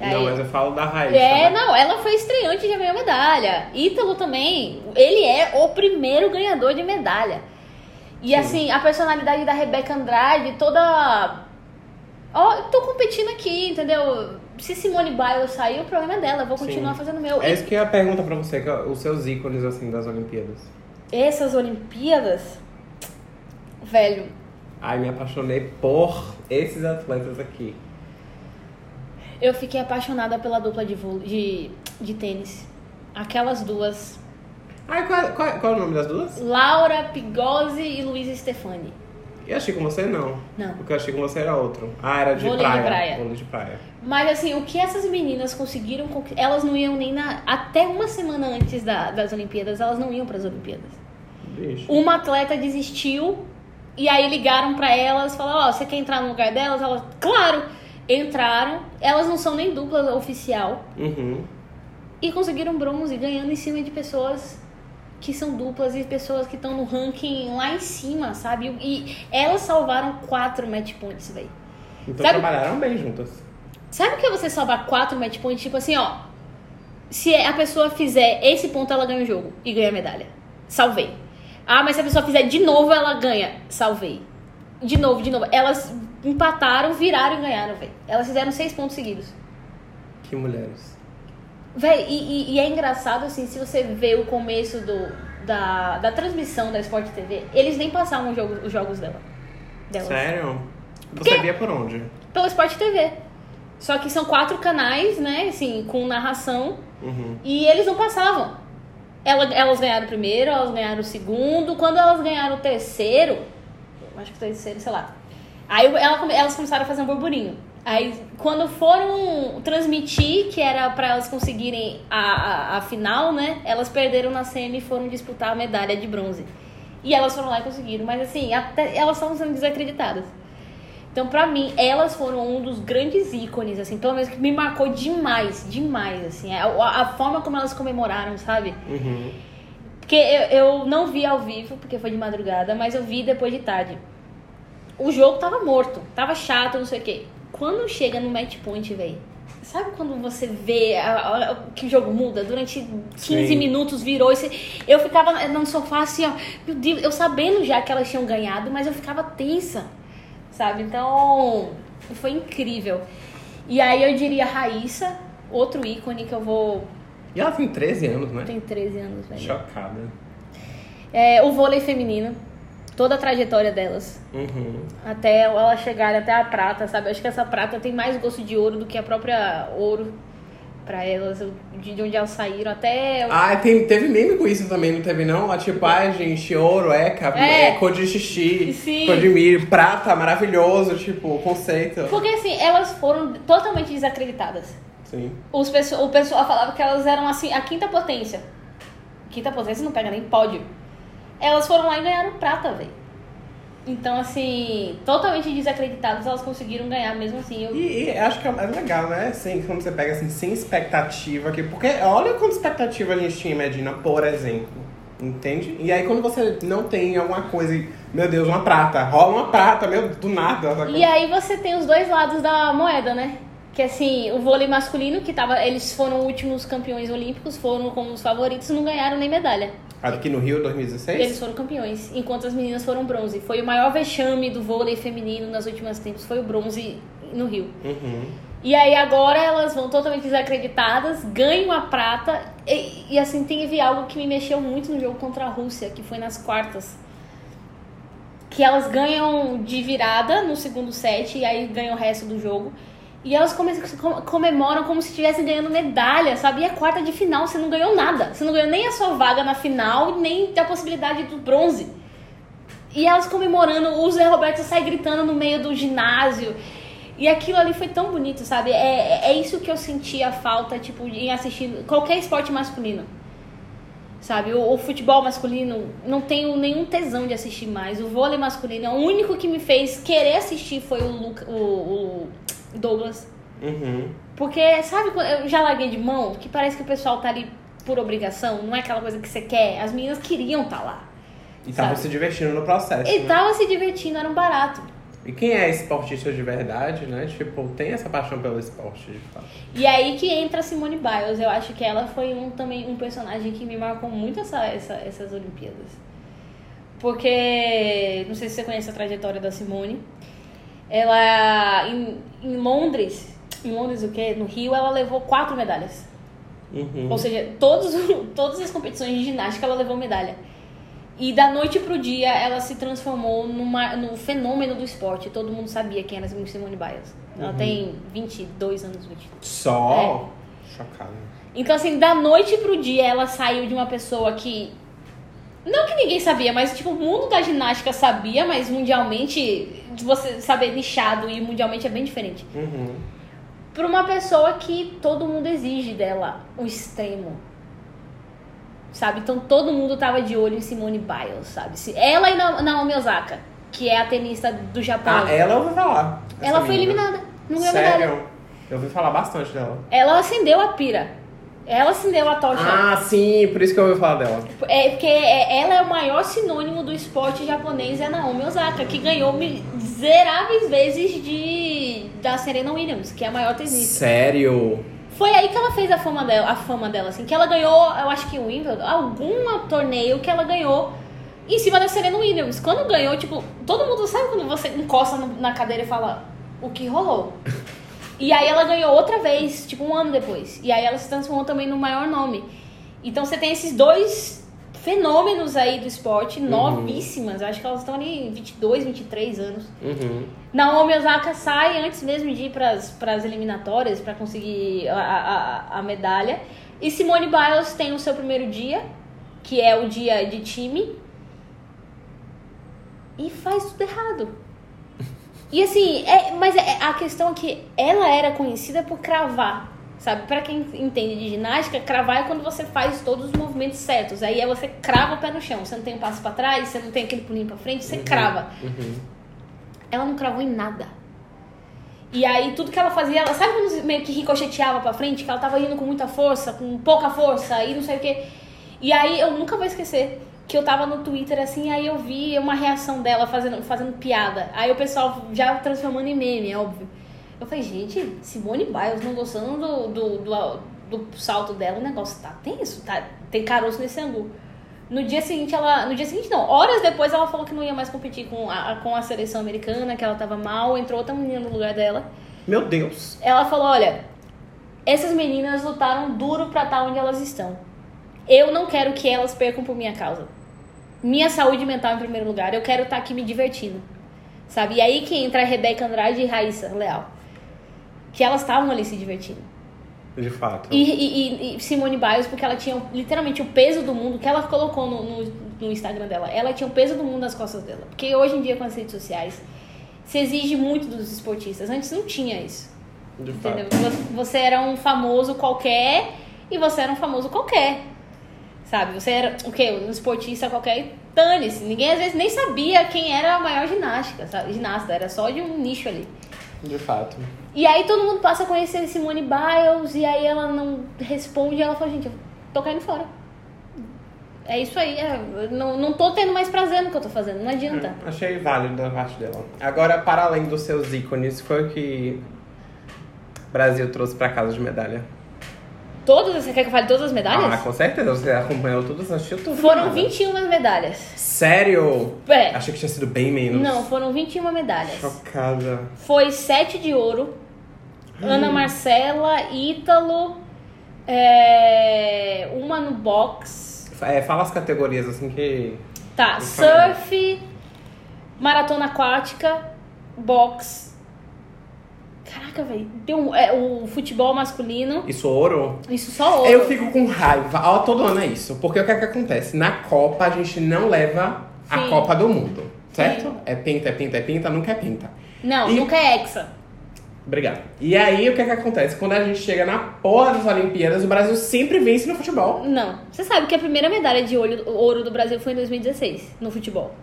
Não, Aí- mas eu falo da raiz. é, né? não, ela foi estreante e já ganhou medalha. Ítalo também, ele é o primeiro ganhador de medalha. E Sim. assim, a personalidade da Rebeca Andrade, toda. Ó, eu tô competindo aqui, entendeu? Se Simone Biles sair, o problema é dela, eu vou continuar Sim. fazendo o meu. É isso que eu ia perguntar pra você, que é os seus ícones, assim, das Olimpíadas. Essas Olimpíadas, velho, Ai, me apaixonei por esses atletas aqui. eu fiquei apaixonada pela dupla de, de, de tênis. Aquelas duas. Ai, qual, qual, qual é o nome das duas? Laura Pigozzi e Luísa Stefani. Eu achei com você, não. Não. O que eu achei com você era outro. Ah, era de Vôlei de praia. praia. Vôlei de praia. Mas assim, o que essas meninas conseguiram, elas não iam nem na. Até uma semana antes da- das Olimpíadas, elas não iam para as Olimpíadas. Bicho. Uma atleta desistiu e aí ligaram para elas, falaram: Ó, você quer entrar no lugar delas? Elas, claro, entraram. Elas não são nem dupla oficial Uhum. e conseguiram bronze, ganhando em cima de pessoas que são duplas e pessoas que estão no ranking lá em cima, sabe? E elas salvaram quatro match points, velho. Então Sabe- trabalharam bem juntas. Sabe o que é você salvar quatro match points? Tipo assim, ó. Se a pessoa fizer esse ponto, ela ganha o jogo e ganha a medalha. Salvei. Ah, mas se a pessoa fizer de novo, ela ganha. Salvei. De novo, de novo. Elas empataram, viraram e ganharam, velho. Elas fizeram seis pontos seguidos. Que mulheres. Véi, e, e- é engraçado, assim, se você vê o começo do, da, da transmissão da Sport TV, eles nem passavam os jogos, os jogos dela. delas. Sério? Você via por onde? Pela Sport TV. Só que são quatro canais, né, assim, com narração. Uhum. E eles não passavam. Ela- elas ganharam o primeiro, elas ganharam o segundo. Quando elas ganharam o terceiro, acho que o terceiro, sei lá. Aí ela elas começaram a fazer um burburinho. Aí quando foram transmitir, que era pra elas conseguirem a, a, a final, né? Elas perderam na semi e foram disputar a medalha de bronze. E elas foram lá e conseguiram. Mas assim, até, elas estavam sendo desacreditadas. Então, pra mim, elas foram um dos grandes ícones, assim, pelo menos que me marcou demais, demais, assim, a, a forma como elas comemoraram, sabe? Uhum. Porque eu, eu não vi ao vivo, porque foi de madrugada, mas eu vi depois de tarde. O jogo tava morto, tava chato, não sei o quê. Quando chega no match point, velho, sabe quando você vê a- que o jogo muda? Durante 15 Sim. minutos virou e você- eu ficava no sofá assim, ó, meu Deus, eu sabendo já que elas tinham ganhado, mas eu ficava tensa, sabe? Então, foi incrível. E aí eu diria Raíssa, outro ícone que eu vou. E ela tem 13 anos, né? Tem 13 anos, velho. Chocada. É, o vôlei feminino, toda a trajetória delas, Uhum. até elas chegarem até a prata, sabe? Eu acho que essa prata tem mais gosto de ouro do que a própria ouro pra elas, de onde elas saíram até. Ah, tem, teve meme com isso também, não teve não? A tipo, ai gente, ouro, eca, É. é. cor de xixi, Sim. cor de milho, prata, maravilhoso, tipo, conceito. Porque assim, elas foram totalmente desacreditadas. Sim. Os pesso- o pessoal falava que elas eram assim, a quinta potência. Quinta potência não pega nem pódio. Elas foram lá e ganharam prata, velho. Então, assim, totalmente desacreditadas, elas conseguiram ganhar mesmo assim. Eu- E, e acho que é mais legal, né? Assim, quando você pega assim, sem expectativa aqui. Porque olha quanta expectativa a gente tinha em Medina, por exemplo. Entende? E aí quando você não tem alguma coisa e, meu Deus, uma prata, rola uma prata, meu, do nada. E aí você tem os dois lados da moeda, né? Que assim, o vôlei masculino, que tava. Eles foram últimos campeões olímpicos, foram como os favoritos, não ganharam nem medalha. Aqui no Rio 2016? Eles foram campeões, enquanto as meninas foram bronze. Foi o maior vexame do vôlei feminino nas últimas tempos, foi o bronze no Rio. Uhum. E aí agora elas vão totalmente desacreditadas, ganham a prata. E, e, assim, teve algo que me mexeu muito no jogo contra a Rússia, que foi nas quartas. Que elas ganham de virada no segundo set e aí ganham o resto do jogo. E elas come- com- comemoram como se estivessem ganhando medalha, sabe? E é quarta de final, você não ganhou nada. Você não ganhou nem a sua vaga na final, nem a possibilidade do bronze. E elas comemorando, o Zé Roberto sai gritando no meio do ginásio. E aquilo ali foi tão bonito, sabe? É, é isso que eu sentia falta, tipo, em assistir qualquer esporte masculino. Sabe, o, o futebol masculino não tenho nenhum tesão de assistir mais. O vôlei masculino, o único que me fez querer assistir foi o, Luca, o, o Douglas. Uhum. Porque, sabe, eu já larguei de mão, que parece que o pessoal tá ali por obrigação, não é aquela coisa que você quer. As meninas queriam estar lá. E tava Sabe? se divertindo no processo. E né? tava se divertindo, era um barato. E quem é esportista de verdade, né? Tipo, tem essa paixão pelo esporte, de fato. E aí que entra a Simone Biles. Eu acho que ela foi um, também um personagem que me marcou muito essa, essa- essas Olimpíadas. Porque, não sei se você conhece a trajetória da Simone. Ela, em, em Londres, em Londres o quê? No Rio, ela levou quatro medalhas. Uhum. Ou seja, todos, todas as competições de ginástica ela levou medalha. E da noite pro dia ela se transformou numa, no fenômeno do esporte. Todo mundo sabia quem era Simone Biles. Ela Uhum. tem 22 anos, 20. Só? Chocado. Então, assim, da noite pro dia ela saiu de uma pessoa que. Não que ninguém sabia, mas tipo, o mundo da ginástica sabia, mas mundialmente, você saber nichado e mundialmente é bem diferente. Uhum. Pra uma pessoa que todo mundo exige dela o extremo. Sabe? Então todo mundo tava de olho em Simone Biles, sabe? Se- Ela e Na- Naomi Osaka, que é a tenista do Japão. Ah, ela eu ouvi falar. ela foi menina. eliminada. Não ganhou medalha. Sério? Eu ouvi falar bastante dela. Ela acendeu a pira. Ela acendeu a tocha. Ah, sim, por isso que eu ouvi falar dela. É porque é- ela é o maior sinônimo do esporte japonês, é Naomi Osaka, que ganhou miseráveis vezes de da Serena Williams, que é a maior tenista. Sério? Foi aí que ela fez a fama dela, a fama dela assim, que ela ganhou, eu acho que o Wimbledon, algum torneio que ela ganhou em cima da Serena Williams. Quando ganhou, tipo, todo mundo sabe quando você encosta na cadeira e fala o que rolou. E aí ela ganhou outra vez, tipo um ano depois. E aí ela se transformou também no maior nome. Então você tem esses dois fenômenos aí do esporte, novíssimas. Eu acho que elas estão ali 22, 23 anos. Uhum. Naomi Osaka sai antes mesmo de ir para as eliminatórias para conseguir a, a, a medalha. E Simone Biles tem o seu primeiro dia, que é o dia de time, e faz tudo errado. E assim, é, mas é- a questão é que ela era conhecida por cravar. Sabe, pra quem entende de ginástica, cravar é quando você faz todos os movimentos certos. Aí é você crava o pé no chão. Você não tem um passo pra trás, você não tem aquele pulinho pra frente, você crava Uhum. ela não cravou em nada. E aí tudo que ela fazia, ela sabe quando meio que ricocheteava pra frente, que ela tava indo com muita força, com pouca força e não sei o quê. E aí eu nunca vou esquecer que eu tava no Twitter assim, aí eu vi uma reação dela fazendo, fazendo piada. Aí o pessoal já transformando em meme, é óbvio. Eu falei, gente, Simone Biles não gostando do, do, do, do salto dela, o negócio tá tenso, tá, tem caroço nesse ângulo. No dia seguinte, ela. No dia seguinte, não. Horas depois ela falou que não ia mais competir com a, com a seleção americana, que ela tava mal, entrou outra menina no lugar dela. Meu Deus. Ela falou: olha, essas meninas lutaram duro pra estar onde elas estão. Eu não quero que elas percam por minha causa. Minha saúde mental em primeiro lugar. Eu quero estar aqui me divertindo. Sabe? E aí que entra a Rebeca Andrade e Raíssa Leal. Que elas estavam ali se divertindo. De fato. E, e- e Simone Biles, porque ela tinha literalmente o peso do mundo, que ela colocou no, no, no Instagram dela, ela tinha o peso do mundo nas costas dela. Porque hoje em dia, com as redes sociais, se exige muito dos esportistas. Antes não tinha isso. De Entendeu? fato. Você era um famoso qualquer e você era um famoso qualquer. Sabe? Você era o quê? Um esportista qualquer e dane-se. Ninguém às vezes nem sabia quem era a maior ginástica, sabe? ginasta. Era só de um nicho ali. De fato. E aí todo mundo passa a conhecer Simone Biles e aí ela não responde e ela fala, gente, eu tô caindo fora. É isso aí, é, não, não tô tendo mais prazer no que eu tô fazendo, não adianta. Hum, Achei válido da parte dela. Agora, para além dos seus ícones, foi o que o Brasil trouxe pra casa de medalha? Todas, você quer que eu fale todas as medalhas? Ah, com certeza. Você acompanhou você assistiu tudo. Foram nada. 21 medalhas. Sério? É. Achei que tinha sido bem menos. Não, foram 21 medalhas. Chocada. Foi 7 de ouro. Ana Marcela, Ítalo, é, uma no box. É, fala as categorias assim que. Tá, surf, maratona aquática, box Caraca, velho. Um- é, o futebol masculino. Isso ouro? Isso só ouro. Eu fico com raiva. Ó, todo ano é isso. Porque o que é que acontece? Na Copa a gente não leva a Sim. Copa do Mundo. Certo? Sim. É pinta, é pinta, é pinta, nunca é pinta. Não, E- nunca é hexa. Obrigado. E aí, o que é que acontece? Quando a gente chega na porra das Olimpíadas, o Brasil sempre vence no futebol. Não. Você sabe que a primeira medalha de ouro do Brasil foi em 2016, no futebol.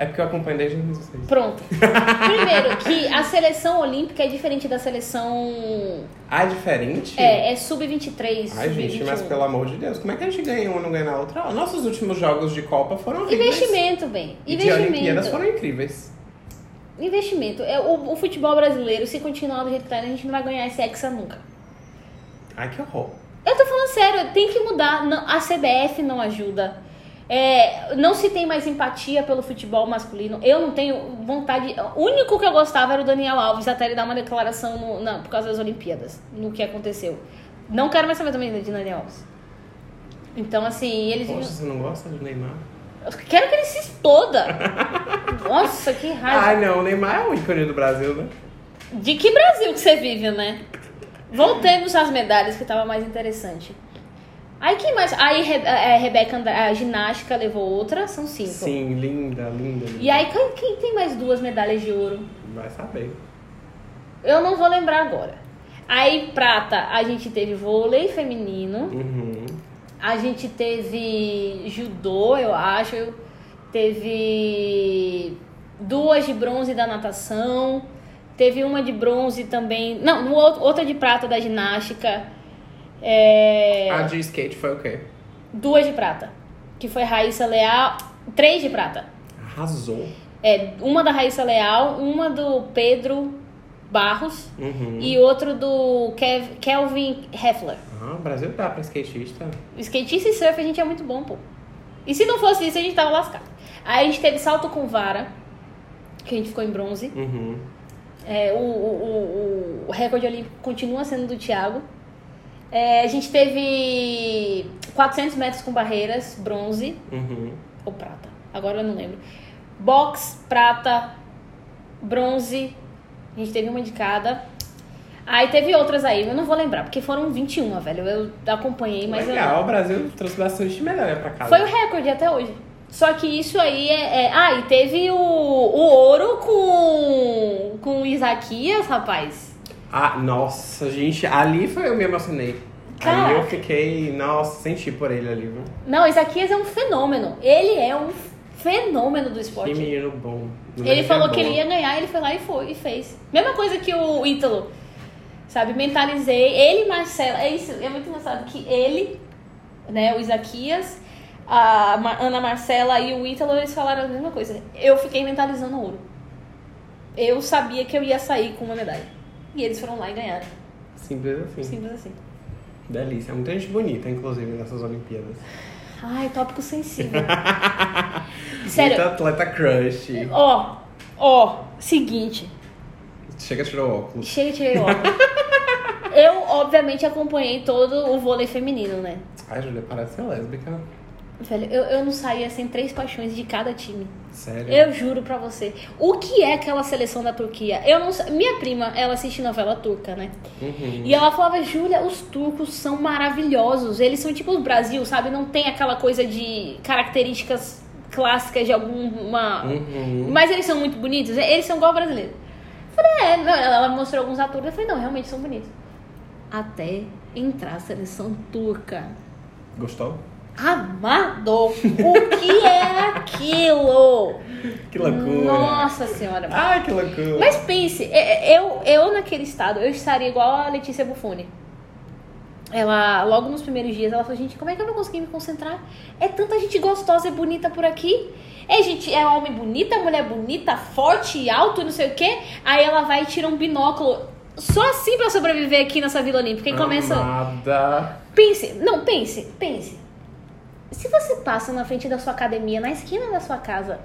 É porque eu acompanho desde 2016. Pronto. Primeiro, que a seleção olímpica é diferente da seleção. Ah, é diferente? É, é sub-23. Ai, gente, sub-21. mas pelo amor de Deus, como é que a gente ganha uma e não ganha na outra? Nossos últimos jogos de Copa foram horríveis. Investimento, bem. E de Olimpíadas Investimento. foram incríveis. Investimento. É, o, o futebol brasileiro, se continuar do jeito que tá, a gente não vai ganhar esse Hexa nunca. Ai, que horror. Eu tô falando sério, tem que mudar. Não- A CBF não ajuda. É, não se tem mais empatia pelo futebol masculino. Eu não tenho vontade. O único que eu gostava era o Daniel Alves, até ele dar uma declaração no- na- por causa das Olimpíadas, no que aconteceu. Não quero mais saber também de Daniel Alves. Então, assim, eles. Poxa, você não gosta do Neymar? Eu quero que ele se exploda. Nossa, que raiva. Ai, não, o Neymar é o ícone do Brasil, né? De que Brasil que você vive, né? Voltemos às medalhas, que tava mais interessante. Aí quem mais? Aí Re a Rebeca Andra a ginástica levou outra, são cinco. Sim, linda, linda. linda. E aí quem, quem tem mais duas medalhas de ouro? Vai saber. Eu não vou lembrar agora. Aí prata, a gente teve vôlei feminino, Uhum. a gente teve judô, eu acho, teve duas de bronze da natação, teve uma de bronze também, não, outra de prata da ginástica. É... A de skate foi o quê? Duas de prata. Que foi Raíssa Leal. Três de prata. Arrasou. É, uma da Raíssa Leal, uma do Pedro Barros Uhum. e outro do Kev, Kelvin Heffler. Ah, o Brasil dá pra skatista. Skatista e surf a gente é muito bom, pô. E se não fosse isso, a gente tava lascado. Aí a gente teve salto com vara, que a gente ficou em bronze. Uhum. É, o, o, o, o recorde olímpico continua sendo do Thiago. É, a gente teve 400 metros com barreiras, bronze. Uhum. ou prata, agora eu não lembro. Box, prata, bronze, a gente teve uma de cada. Aí teve outras aí, eu não vou lembrar, porque foram 21, velho. Eu acompanhei, mas eu- Legal, o Brasil trouxe bastante medalha pra casa. foi o recorde até hoje. Só que isso aí é. é- Ah, e teve o, o ouro com, com o Isaquias, rapaz. Ah, nossa, gente, ali foi eu me emocionei. Cara. Ali eu fiquei, nossa, senti por ele ali, viu? Não, o Isaquias é um fenômeno. Ele é um fenômeno do Que esporte. menino bom. Ele falou que ele ia ganhar, ele foi lá e foi e fez. Mesma coisa que o Ítalo. Sabe, mentalizei. Ele e Marcela. É isso, é muito engraçado que ele, né, o Isaquias, a Ana Marcela e o Ítalo, eles falaram a mesma coisa. Eu fiquei mentalizando ouro. Eu sabia que eu ia sair com uma medalha. E eles foram lá e ganharam. Simples assim. Simples assim. Delícia. Muita gente bonita, inclusive, nessas Olimpíadas. Ai, tópico sensível. Sério. Muita atleta crush. Ó, ó, seguinte. Chega, tirou o óculos. Chega, tirei o óculos. Eu, obviamente, acompanhei todo o vôlei feminino, né? Ai, Júlia, parece ser lésbica. Velho, eu, eu não saía sem três paixões de cada time. Sério. Eu juro pra você. O que é aquela seleção da Turquia? Eu não. Minha prima, ela assiste novela turca, né? Uhum. E ela falava, Júlia, os turcos são maravilhosos. Eles são tipo o Brasil, sabe? Não tem aquela coisa de características clássicas de alguma. Uhum. Mas eles são muito bonitos. Eles são igual brasileiro. Eu falei, é, não, ela mostrou alguns atores. Eu falei, não, realmente são bonitos. Até entrar a seleção turca. Gostou? Amado! O que é aquilo? Que loucura. Nossa senhora. Ai, que loucura. Mas pense, é, é, eu, eu naquele estado, eu estaria igual a Letícia Buffoni. Ela, logo nos primeiros dias, ela falou, gente, como é que eu não consegui me concentrar? É tanta gente gostosa e bonita por aqui. É gente, é homem bonita, mulher bonita, forte e alto, não sei o quê. Aí ela vai e tira um binóculo. Só assim pra sobreviver aqui nessa Vila Olímpica. E começa. Amada. Pense, não, pense, pense. Se você passa na frente da sua academia, na esquina da sua casa,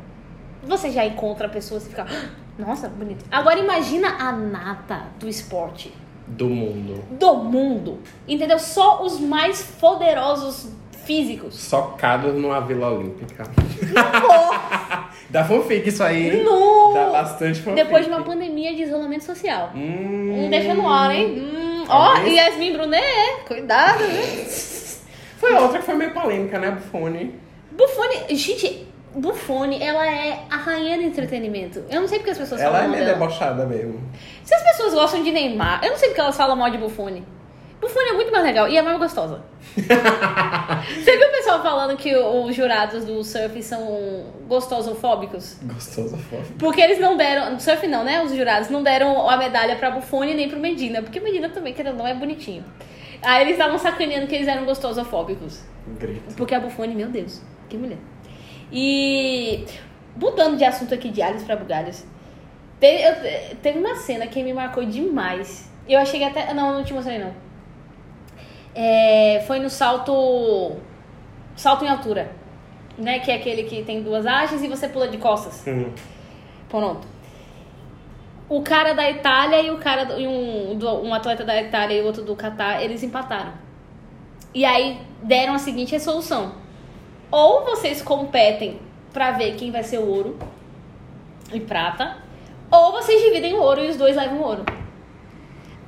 você já encontra pessoas e fica, "Ah, nossa, bonito. Agora imagina a nata do esporte, Do mundo. do mundo, entendeu? Só os mais poderosos físicos. Socados numa Vila Olímpica. Dá fanfic isso aí. No... Dá bastante fanfic. Depois de uma pandemia de isolamento social. Hum, Hum, deixa no ar, hein? Hum, ó, Talvez. Yasmin Brunet, cuidado, né? Foi outra que foi meio polêmica, né, Bufone? Buffoni, gente, Buffoni, ela é a rainha do entretenimento. Eu não sei porque as pessoas Ela é falam mal meio dela. debochada mesmo. Se as pessoas gostam de Neymar, eu não sei porque elas falam mal de Buffoni. Buffoni é muito mais legal e é mais gostosa. Você viu o pessoal falando que os jurados do surf são gostosofóbicos? Gostosa fofa. Porque eles não deram. Surf não, né? Os jurados não deram a medalha pra Buffoni nem pro Medina. Porque Medina também, querendo ou não, é bonitinho. Aí eles estavam sacaneando que eles eram gostosofóbicos. Grito. Porque a Buffoni, meu Deus, que mulher. E mudando de assunto aqui de Alice pra Bugalhos, teve, eu- teve uma cena que me marcou demais. Eu achei que até. Não, não te mostrei não. É, foi no salto. Salto em altura. Né? Que é aquele que tem duas hastes e você pula de costas. Hum. Pronto. O cara da Itália e o cara do- e um, do- um atleta da Itália e outro do Catar, eles empataram. E aí deram a seguinte resolução: ou vocês competem pra ver quem vai ser o ouro e prata, ou vocês dividem o ouro e os dois levam o ouro.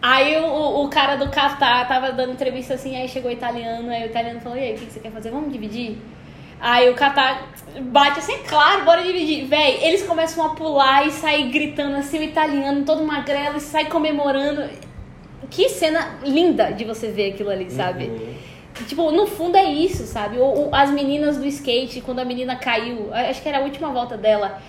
Aí o, o- o cara do Catar tava dando entrevista assim, aí chegou o italiano, aí o italiano falou: E aí, o que que você quer fazer? Vamos dividir? Aí o Catar bate assim, claro, bora dividir. Véi, eles começam a pular e sair gritando assim, o italiano todo magrelo e sai comemorando. Que cena linda de você ver aquilo ali, sabe? Uhum. Tipo, no fundo é isso, sabe? O, o- as meninas do skate, quando a menina caiu, acho que era a última volta dela,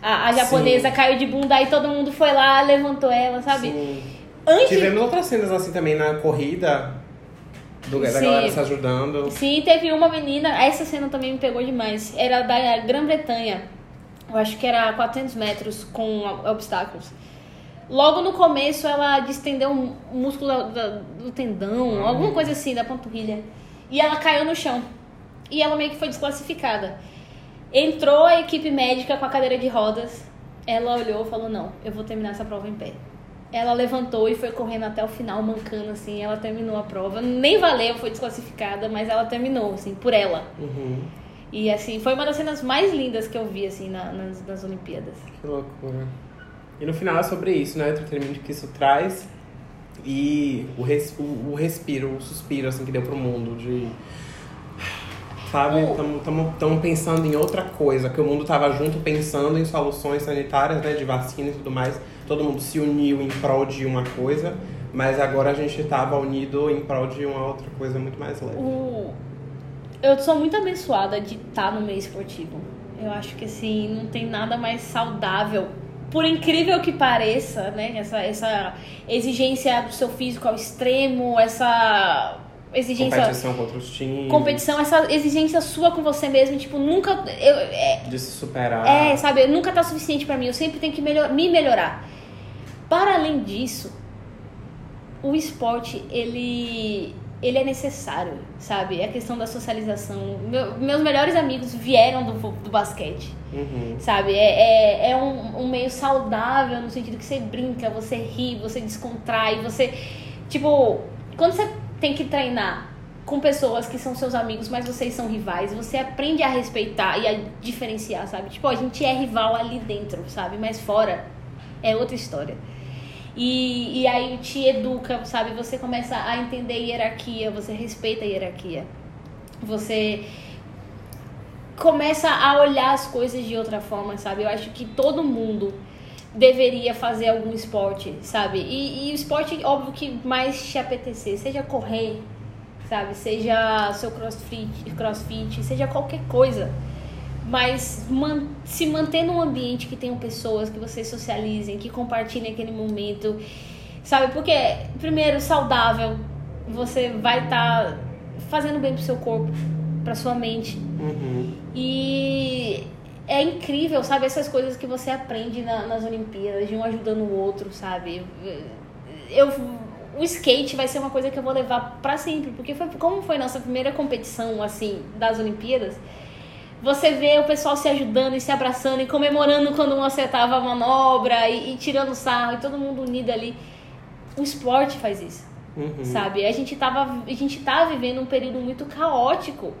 a, a japonesa Sim. caiu de bunda, aí todo mundo foi lá, levantou ela, sabe? Sim. Antes. Tivemos outras cenas assim também na corrida. Do, da Sim. galera se ajudando. Sim, teve uma menina, essa cena também me pegou demais. Era da Grã-Bretanha. Eu acho que era 400 metros com obstáculos. Logo no começo, ela distendeu um músculo do tendão, alguma coisa assim, da panturrilha. E ela caiu no chão. E ela meio que foi desclassificada. Entrou a equipe médica com a cadeira de rodas. Ela olhou e falou: Não, eu vou terminar essa prova em pé. Ela levantou e foi correndo até o final, mancando assim. Ela terminou a prova. Nem valeu, foi desclassificada, mas ela terminou, assim, por ela. Uhum. E assim, foi uma das cenas mais lindas que eu vi, assim, na- nas, nas Olimpíadas. Que loucura. E no final é sobre isso, né? O entretenimento que isso traz. E o, res, o, o respiro, o suspiro, assim, que deu pro mundo de... Sabe? Estamos pensando em outra coisa, que o mundo tava junto pensando em soluções sanitárias, né? De vacina e tudo mais. Todo mundo se uniu em prol de uma coisa, mas agora a gente tava unido em prol de uma outra coisa muito mais leve. O... Eu sou muito abençoada de estar no meio esportivo. Eu acho que assim, não tem nada mais saudável. Por incrível que pareça, né? Essa, essa exigência do seu físico ao extremo, essa exigência. Competição contra os times. competição, essa exigência sua com você mesmo, tipo, nunca. Eu, é, De se superar. é, sabe, nunca tá suficiente pra mim. Eu sempre tenho que melhor, me melhorar. Para além disso, o esporte, ele, ele é necessário, sabe? É a questão da socialização. Meu- meus melhores amigos vieram do, do basquete, Uhum. sabe? É, é, é um, um meio saudável no sentido que você brinca, você ri, você descontrai, você. Tipo, quando você tem que treinar com pessoas que são seus amigos, mas vocês são rivais, você aprende a respeitar e a diferenciar, sabe? Tipo, a gente é rival ali dentro, sabe? Mas fora é outra história. E, e aí te educa, sabe? Você começa a entender hierarquia, você respeita a hierarquia. Você começa a olhar as coisas de outra forma, sabe? Eu acho que todo mundo deveria fazer algum esporte, sabe? E, e o esporte, óbvio que mais te apetecer, seja correr, sabe? Seja seu crossfit, crossfit seja qualquer coisa. Mas man- se manter num ambiente que tenham pessoas, que vocês socializem, que compartilhem aquele momento, sabe? Porque, primeiro, saudável, você vai estar fazendo bem pro seu corpo, pra sua mente. Uhum. E é incrível, sabe? Essas coisas que você aprende na- nas Olimpíadas, de um ajudando o outro, sabe? Eu, o skate vai ser uma coisa que eu vou levar pra sempre, porque foi como foi nossa primeira competição, assim, das Olimpíadas. Você vê o pessoal se ajudando e se abraçando e comemorando quando um acertava a manobra e, e tirando sarro e todo mundo unido ali. O esporte faz isso Uhum. sabe? A gente tava, a gente tá vivendo um período muito caótico.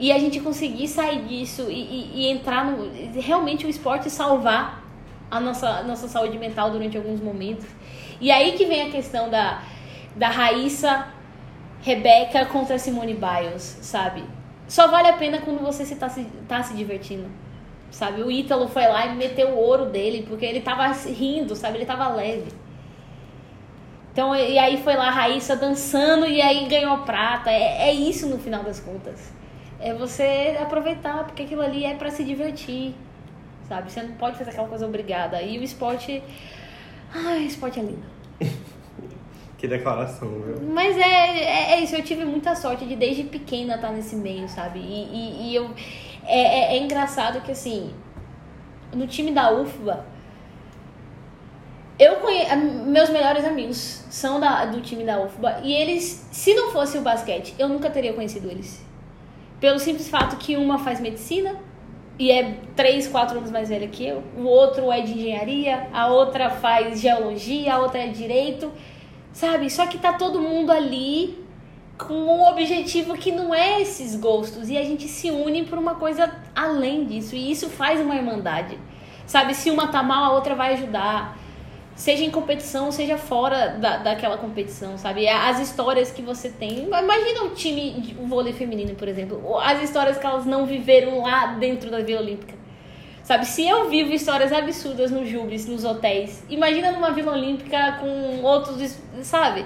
E a gente conseguir sair disso e, e, e entrar no. Realmente o esporte salvar a nossa, nossa saúde mental durante alguns momentos. E aí que vem a questão da, da Raíssa Rebeca contra Simone Biles, sabe? Só vale a pena quando você se tá, se, tá se divertindo. Sabe? O Ítalo foi lá e meteu o ouro dele, porque ele tava rindo, sabe? Ele tava leve. Então, e aí foi lá a Raíssa dançando e aí ganhou prata. É, é isso no final das contas. É você aproveitar, porque aquilo ali é para se divertir. Sabe? Você não pode fazer aquela coisa obrigada. E o esporte. Ai, o esporte é lindo. que declaração, viu? Mas é, é, é, isso, eu tive muita sorte de desde pequena estar nesse meio, sabe? E, e, e eu. É, é, é, engraçado que assim, no time da UFBA, eu conheço. Meus melhores amigos são da, do time da UFBA. E eles, se não fosse o basquete, eu nunca teria conhecido eles. Pelo simples fato que uma faz medicina e é 3, 4 anos mais velha que eu. O outro é de engenharia, a outra faz geologia, a outra é direito. Sabe? Só que tá todo mundo ali com um objetivo que não é esses gostos. E a gente se une por uma coisa além disso. E isso faz uma irmandade. Sabe? Se uma tá mal, a outra vai ajudar seja em competição, seja fora da, daquela competição, sabe? As histórias que você tem. Imagina o time de vôlei feminino, por exemplo. As histórias que elas não viveram lá dentro da Vila Olímpica. Sabe, se eu vivo histórias absurdas no Jubes, nos hotéis, imagina numa Vila Olímpica com outros, sabe?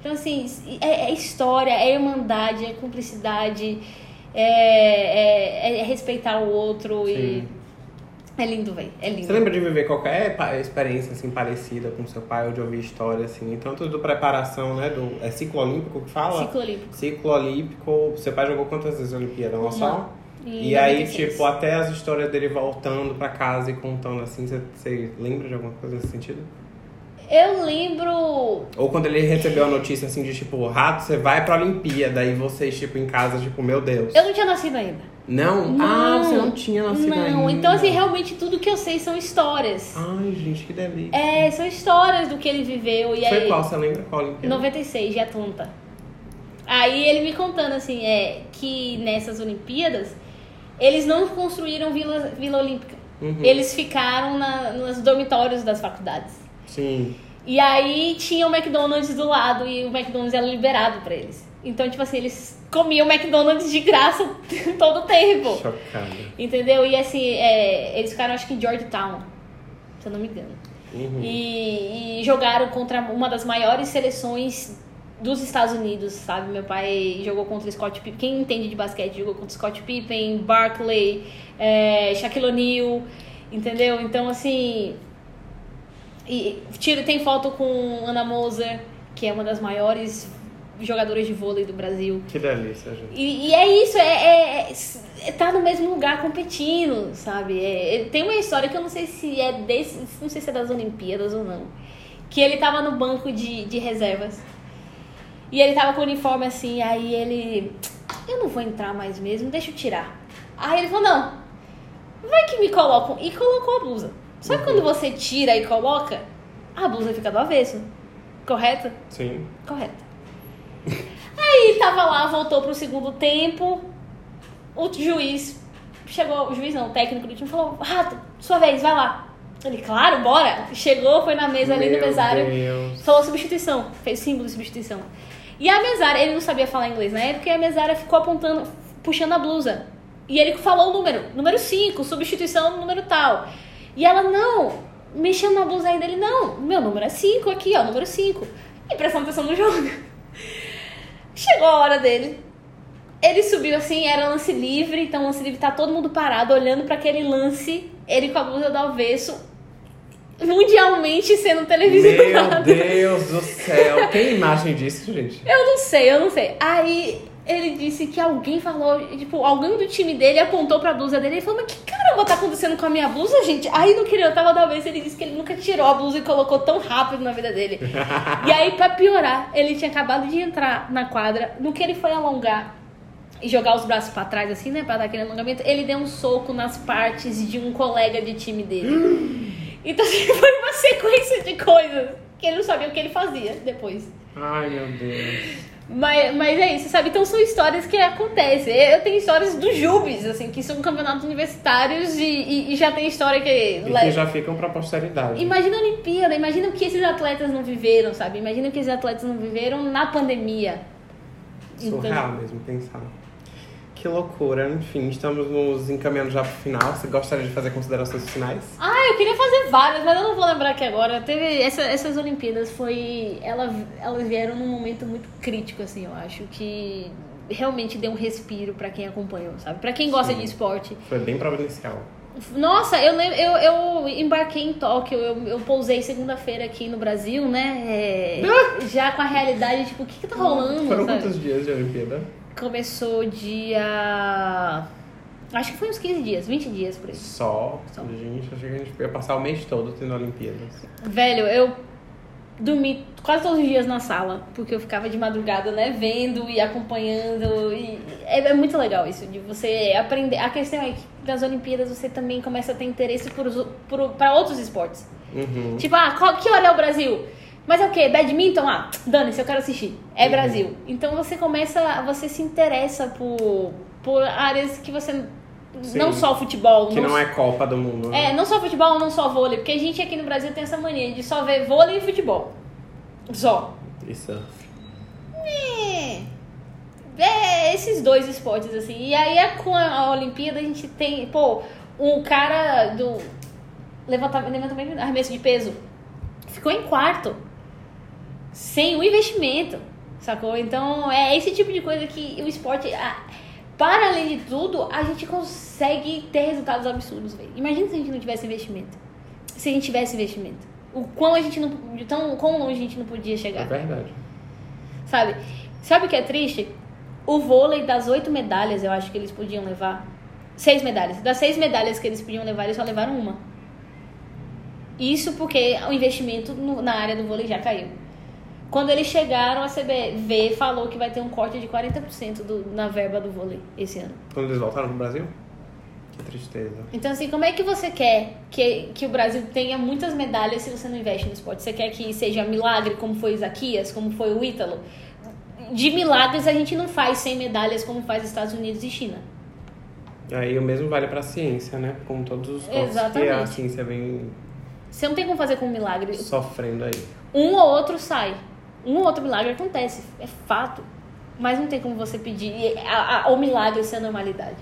Então, assim, é, é história, é irmandade, é cumplicidade, é, é, é respeitar o outro Sim. e é lindo, velho. É lindo. Você lembra de viver qualquer experiência assim parecida com seu pai ou de ouvir história assim, tanto do preparação, né, do é ciclo olímpico que fala? Ciclo olímpico. Ciclo olímpico. Seu pai jogou quantas vezes Olimpíada? Uma só? E, e aí, tipo, até as histórias dele voltando pra casa e contando assim, você, você lembra de alguma coisa nesse sentido? Eu lembro. Ou quando ele recebeu a notícia assim de tipo, rato, você vai pra Olimpíada, e vocês, tipo, em casa, tipo, meu Deus. Eu não tinha nascido ainda. Não? não? Ah, você não tinha nascido não. ainda. Então, assim, realmente tudo que eu sei são histórias. Ai, gente, que delícia. É, são histórias do que ele viveu. E Foi aí... qual? Você lembra qual Olimpíada? 96, de Atlanta. Aí ele me contando, assim, é que nessas Olimpíadas, eles não construíram Vila, Vila Olímpica. Uhum. Eles ficaram na, nos dormitórios das faculdades. Sim. E aí tinha o McDonald's do lado e o McDonald's era liberado para eles. Então, tipo assim, eles comiam McDonald's de graça todo o tempo. Chocado. Entendeu? E assim, é, eles ficaram acho que em Georgetown, se eu não me engano. Uhum. E, e, jogaram contra uma das maiores seleções dos Estados Unidos, sabe? Meu pai jogou contra Scott Pippen. Quem entende de basquete jogou contra Scott Pippen, Barkley, é, Shaquille O'Neal, entendeu? Então, assim. E, tiro, tem foto com Ana Moser, que é uma das maiores jogadores de vôlei do Brasil. Que delícia, gente. E, e é isso, é, é, é, tá no mesmo lugar competindo, sabe? É, tem uma história que eu não sei se é desse, não sei se é das Olimpíadas ou não. Que ele tava no banco de, de reservas. E ele tava com o uniforme assim, aí ele. Eu não vou entrar mais mesmo, deixa eu tirar. Aí ele falou, não, vai que me colocam. E colocou a blusa. Só que uhum. quando você tira e coloca, a blusa fica do avesso. Correto? Sim. Correto. Aí tava lá, voltou pro segundo tempo. O juiz chegou, o juiz não, o técnico do time falou: Rato, sua vez, vai lá. Ele, claro, bora. Chegou, foi na mesa ali do mesário, Deus. falou substituição, fez símbolo de substituição. E a mesária, ele não sabia falar inglês na época, e a mesária ficou apontando, puxando a blusa. E ele falou o número, número 5, substituição número tal. E ela, não, mexendo na blusa ainda, ele, não, meu número é 5 aqui, ó, número 5. E prestando atenção no jogo. Chegou a hora dele. Ele subiu assim, era lance livre, então lance livre tá todo mundo parado, olhando para aquele lance, ele com a blusa do avesso, mundialmente sendo televisionado. Meu Deus do céu, tem imagem disso, gente? Eu não sei, eu não sei. Aí ele disse que alguém falou, tipo, alguém do time dele apontou pra blusa dele e falou, mas que caramba tá acontecendo com a minha blusa, gente? Aí no que eu tava da vez, ele disse que ele nunca tirou a blusa e colocou tão rápido na vida dele. e aí, pra piorar, ele tinha acabado de entrar na quadra, no que ele foi alongar e jogar os braços para trás, assim, né, pra dar aquele alongamento, ele deu um soco nas partes de um colega de time dele. então, assim, foi uma sequência de coisas que ele não sabia o que ele fazia depois. Ai, meu Deus. Mas, mas é isso, sabe? Então são histórias que acontecem. Eu tenho histórias do Jubes, assim, que são campeonatos universitários e, e, e já tem história que. E que já ficam pra posteridade. Imagina a Olimpíada, imagina o que esses atletas não viveram, sabe? Imagina o que esses atletas não viveram na pandemia. Surreal então... mesmo pensar. Que loucura. Enfim, estamos nos encaminhando já pro final. Você gostaria de fazer considerações finais? Ah, eu queria fazer várias, mas eu não vou lembrar aqui agora. Teve essa, essas Olimpíadas foi. Ela, elas vieram num momento muito crítico, assim, eu acho. Que realmente deu um respiro para quem acompanhou, sabe? Para quem gosta Sim. de esporte. Foi bem providencial. Nossa, eu, eu, eu embarquei em Tóquio, eu, eu pousei segunda-feira aqui no Brasil, né? É, ah! Já com a realidade, tipo, o que que tá rolando? Foram sabe? quantos dias de Olimpíada? Começou dia. Acho que foi uns 15 dias, 20 dias por aí. Só? Só. Gente, achei que a gente ia passar o mês todo tendo Olimpíadas. Velho, eu dormi quase todos os dias na sala, porque eu ficava de madrugada, né, vendo e acompanhando. E é, é muito legal isso, de você aprender. A questão é que nas Olimpíadas você também começa a ter interesse para outros esportes. Uhum. Tipo, ah, qual, que hora é o Brasil? Mas é o quê? Badminton? Ah, dane-se, eu quero assistir. É uhum. Brasil. Então você começa, você se interessa por, por áreas que você Sim. Não só futebol. Que não, não, é Copa do Mundo. Né? É, não só futebol, não só vôlei. Porque a gente aqui no Brasil tem essa mania de só ver vôlei e futebol. Só. Isso. É. É, esses dois esportes, assim. E aí é com a Olimpíada a gente tem, pô, um cara do levantamento, levantamento arremesso de peso ficou em quarto sem o investimento, sacou? Então é esse tipo de coisa que o esporte, para além de tudo, a gente consegue ter resultados absurdos, velho. Imagina se a gente não tivesse investimento. Se a gente tivesse investimento. O quão a gente não. Tão, quão longe a gente não podia chegar. É verdade. Sabe? Sabe o que é triste? O vôlei das oito medalhas, eu acho que eles podiam levar. Seis medalhas. Das seis medalhas que eles podiam levar, eles só levaram uma. Isso porque o investimento no, na área do vôlei já caiu. Quando eles chegaram, a CBV falou que vai ter um corte de 40% do, na verba do vôlei esse ano. Quando eles voltaram pro Brasil? Que tristeza. Então, assim, como é que você quer que, que o Brasil tenha muitas medalhas se você não investe no esporte? Você quer que seja milagre, como foi o Isaquias, como foi o Ítalo? De milagres a gente não faz sem medalhas como faz Estados Unidos e China. Aí o mesmo vale para a ciência, né? Com todos os Exatamente. que a ciência vem você não tem como fazer com milagre. Sofrendo aí. Um ou outro sai. Um ou outro milagre acontece. É fato. Mas não tem como você pedir a, a, o milagre ser a normalidade.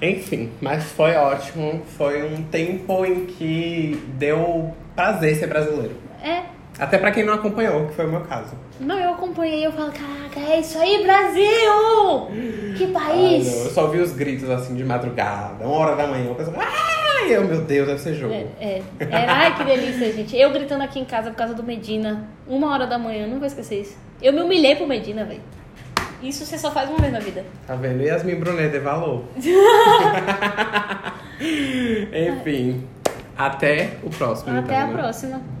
Enfim, mas foi ótimo. Foi um tempo em que deu prazer ser brasileiro. É. Até pra quem não acompanhou, que foi o meu caso. Não, eu acompanhei, eu falo, caraca, é isso aí, Brasil! Que país! Ai, eu só vi os gritos assim de madrugada, uma hora da manhã, eu pensava, ai, eu, meu Deus, deve ser jogo. É, é, é, ai, que delícia, gente. Eu gritando aqui em casa por causa do Medina, uma hora da manhã, não vou esquecer isso. Eu me humilhei pro Medina, velho. Isso você só faz uma vez na vida. Tá vendo? Yasmin Brunet de valor. Enfim, até o próximo. Até então, a né? próxima.